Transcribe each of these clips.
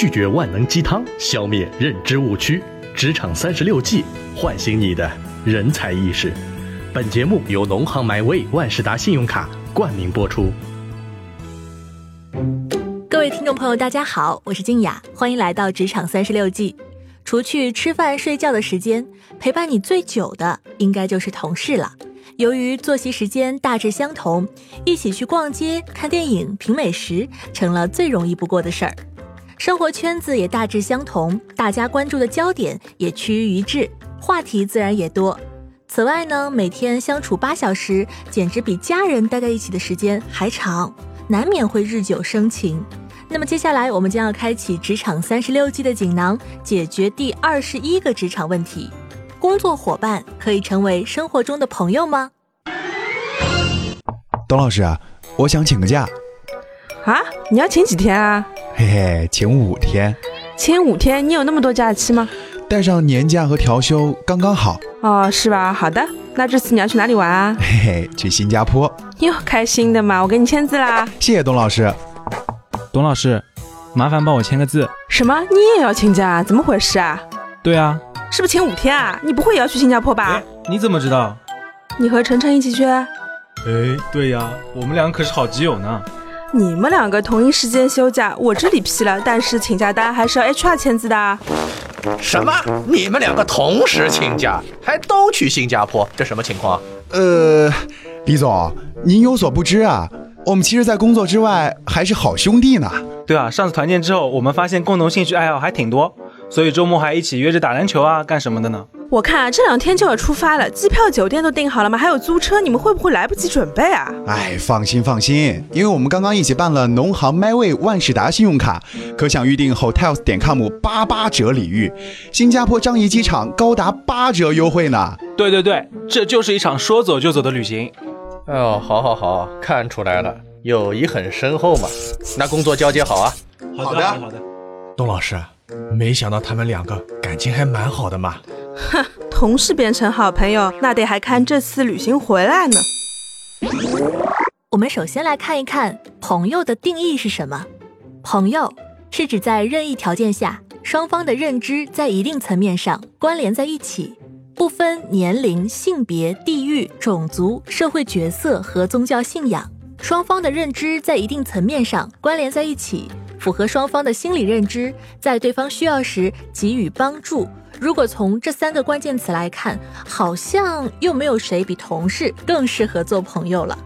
拒绝万能鸡汤，消灭认知误区。职场三十六计，唤醒你的人才意识。本节目由农行 MyWay 万事达信用卡冠名播出。各位听众朋友，大家好，我是静雅，欢迎来到职场三十六计。除去吃饭睡觉的时间，陪伴你最久的应该就是同事了。由于作息时间大致相同，一起去逛街、看电影、品美食，成了最容易不过的事儿。生活圈子也大致相同，大家关注的焦点也趋于一致，话题自然也多。此外呢，每天相处八小时，简直比家人待在一起的时间还长，难免会日久生情。那么接下来，我们将要开启职场三十六计的锦囊，解决第二十一个职场问题：工作伙伴可以成为生活中的朋友吗？董老师，我想请个假。啊，你要请几天啊？嘿嘿，请五天，请五天，你有那么多假期吗？带上年假和调休刚刚好。哦，是吧？好的，那这次你要去哪里玩啊？嘿嘿，去新加坡。哟，开心的嘛，我给你签字啦。谢谢董老师。董老师，麻烦帮我签个字。什么？你也要请假？怎么回事啊？对啊，是不是请五天啊？你不会也要去新加坡吧？你怎么知道？你和晨晨一起去？哎，对呀，我们俩可是好基友呢。你们两个同一时间休假，我这里批了，但是请假单还是要 HR 签字的。什么？你们两个同时请假，还都去新加坡，这什么情况？呃，李总，您有所不知啊，我们其实，在工作之外还是好兄弟呢。对啊，上次团建之后，我们发现共同兴趣爱好还挺多，所以周末还一起约着打篮球啊，干什么的呢？我看啊，这两天就要出发了，机票、酒店都订好了吗？还有租车，你们会不会来不及准备啊？哎，放心放心，因为我们刚刚一起办了农行 MyWay 万事达信用卡，可享预订 Hotels 点 com 八八折礼遇，新加坡樟宜机场高达八折优惠呢。对对对，这就是一场说走就走的旅行。哎呦，好好好，看出来了，友谊很深厚嘛。那工作交接好啊。好的好的。董老师，没想到他们两个感情还蛮好的嘛。哼，同事变成好朋友，那得还看这次旅行回来呢。我们首先来看一看朋友的定义是什么。朋友是指在任意条件下，双方的认知在一定层面上关联在一起，不分年龄、性别、地域、种族、社会角色和宗教信仰，双方的认知在一定层面上关联在一起，符合双方的心理认知，在对方需要时给予帮助。如果从这三个关键词来看，好像又没有谁比同事更适合做朋友了。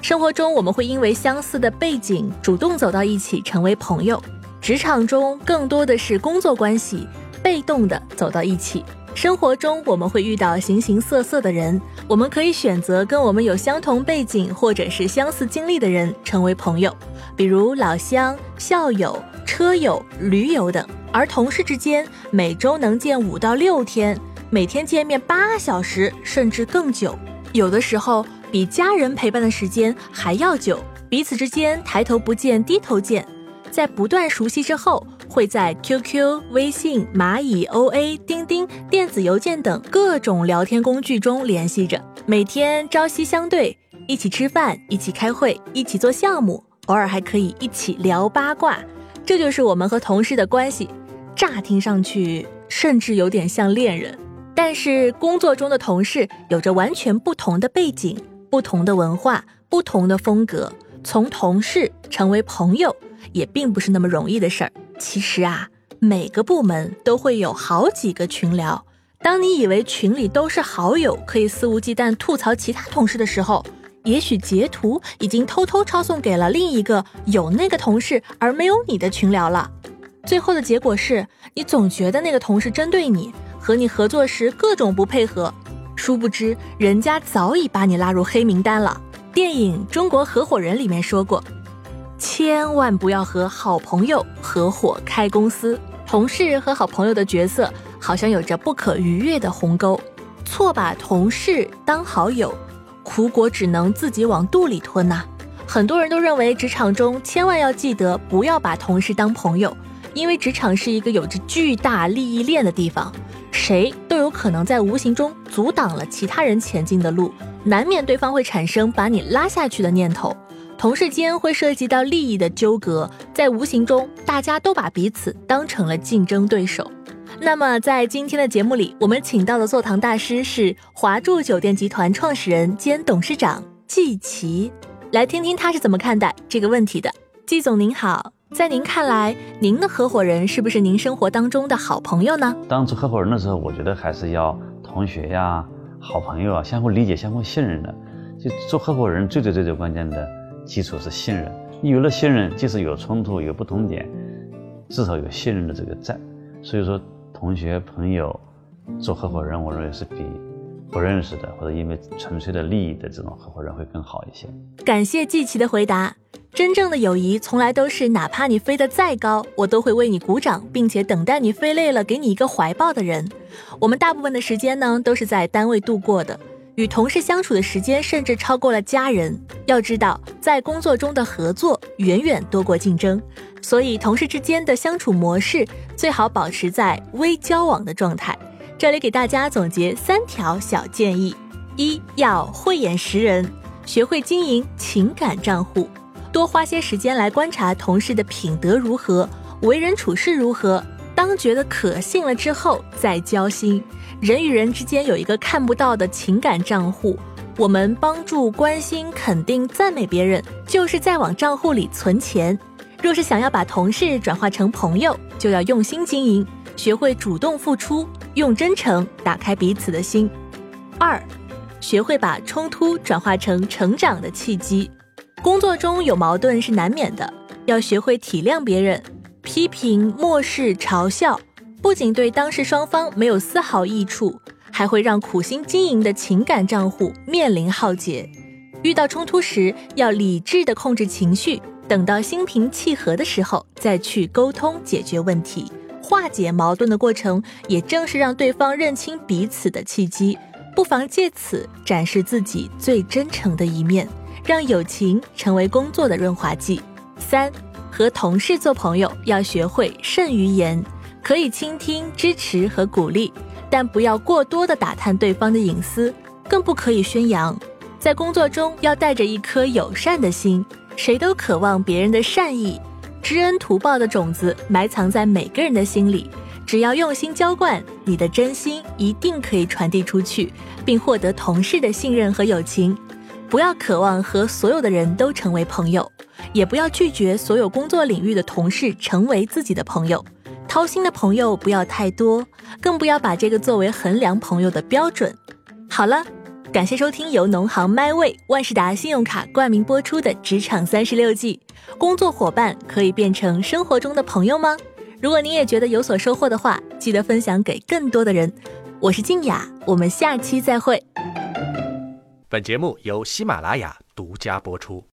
生活中我们会因为相似的背景主动走到一起成为朋友，职场中更多的是工作关系，被动的走到一起。生活中我们会遇到形形色色的人，我们可以选择跟我们有相同背景或者是相似经历的人成为朋友，比如老乡、校友、车友、驴友等。而同事之间每周能见五到六天，每天见面八小时甚至更久，有的时候比家人陪伴的时间还要久。彼此之间抬头不见低头见，在不断熟悉之后，会在 QQ、微信、蚂蚁、OA、钉钉、电子邮件等各种聊天工具中联系着，每天朝夕相对，一起吃饭，一起开会，一起做项目，偶尔还可以一起聊八卦。这就是我们和同事的关系。乍听上去甚至有点像恋人，但是工作中的同事有着完全不同的背景、不同的文化、不同的风格，从同事成为朋友也并不是那么容易的事儿。其实啊，每个部门都会有好几个群聊，当你以为群里都是好友，可以肆无忌惮吐槽其他同事的时候，也许截图已经偷偷抄送给了另一个有那个同事而没有你的群聊了。最后的结果是你总觉得那个同事针对你，和你合作时各种不配合，殊不知人家早已把你拉入黑名单了。电影《中国合伙人》里面说过，千万不要和好朋友合伙开公司。同事和好朋友的角色好像有着不可逾越的鸿沟，错把同事当好友，苦果只能自己往肚里吞呐。很多人都认为职场中千万要记得不要把同事当朋友。因为职场是一个有着巨大利益链的地方，谁都有可能在无形中阻挡了其他人前进的路，难免对方会产生把你拉下去的念头。同事间会涉及到利益的纠葛，在无形中，大家都把彼此当成了竞争对手。那么，在今天的节目里，我们请到的座堂大师是华住酒店集团创始人兼董事长季琦，来听听他是怎么看待这个问题的。季总您好，在您看来，您的合伙人是不是您生活当中的好朋友呢？当做合伙人的时候，我觉得还是要同学呀、好朋友啊，相互理解、相互信任的。就做合伙人最最最最关键的基础是信任。你有了信任，即使有冲突、有不同点，至少有信任的这个在。所以说。同学朋友做合伙人，我认为是比不认识的或者因为纯粹的利益的这种合伙人会更好一些。感谢季琦的回答。真正的友谊从来都是，哪怕你飞得再高，我都会为你鼓掌，并且等待你飞累了给你一个怀抱的人。我们大部分的时间呢，都是在单位度过的，与同事相处的时间甚至超过了家人。要知道，在工作中的合作远远多过竞争。所以，同事之间的相处模式最好保持在微交往的状态。这里给大家总结三条小建议：一要慧眼识人，学会经营情感账户，多花些时间来观察同事的品德如何，为人处事如何。当觉得可信了之后，再交心。人与人之间有一个看不到的情感账户，我们帮助、关心、肯定、赞美别人，就是在往账户里存钱。若是想要把同事转化成朋友，就要用心经营，学会主动付出，用真诚打开彼此的心。二，学会把冲突转化成成长的契机。工作中有矛盾是难免的，要学会体谅别人。批评、漠视、嘲笑，不仅对当事双方没有丝毫益处，还会让苦心经营的情感账户面临浩劫。遇到冲突时，要理智的控制情绪。等到心平气和的时候，再去沟通解决问题，化解矛盾的过程，也正是让对方认清彼此的契机。不妨借此展示自己最真诚的一面，让友情成为工作的润滑剂。三，和同事做朋友要学会慎于言，可以倾听、支持和鼓励，但不要过多的打探对方的隐私，更不可以宣扬。在工作中要带着一颗友善的心。谁都渴望别人的善意，知恩图报的种子埋藏在每个人的心里。只要用心浇灌，你的真心一定可以传递出去，并获得同事的信任和友情。不要渴望和所有的人都成为朋友，也不要拒绝所有工作领域的同事成为自己的朋友。掏心的朋友不要太多，更不要把这个作为衡量朋友的标准。好了。感谢收听由农行 MyWay 万事达信用卡冠名播出的《职场三十六计》。工作伙伴可以变成生活中的朋友吗？如果您也觉得有所收获的话，记得分享给更多的人。我是静雅，我们下期再会。本节目由喜马拉雅独家播出。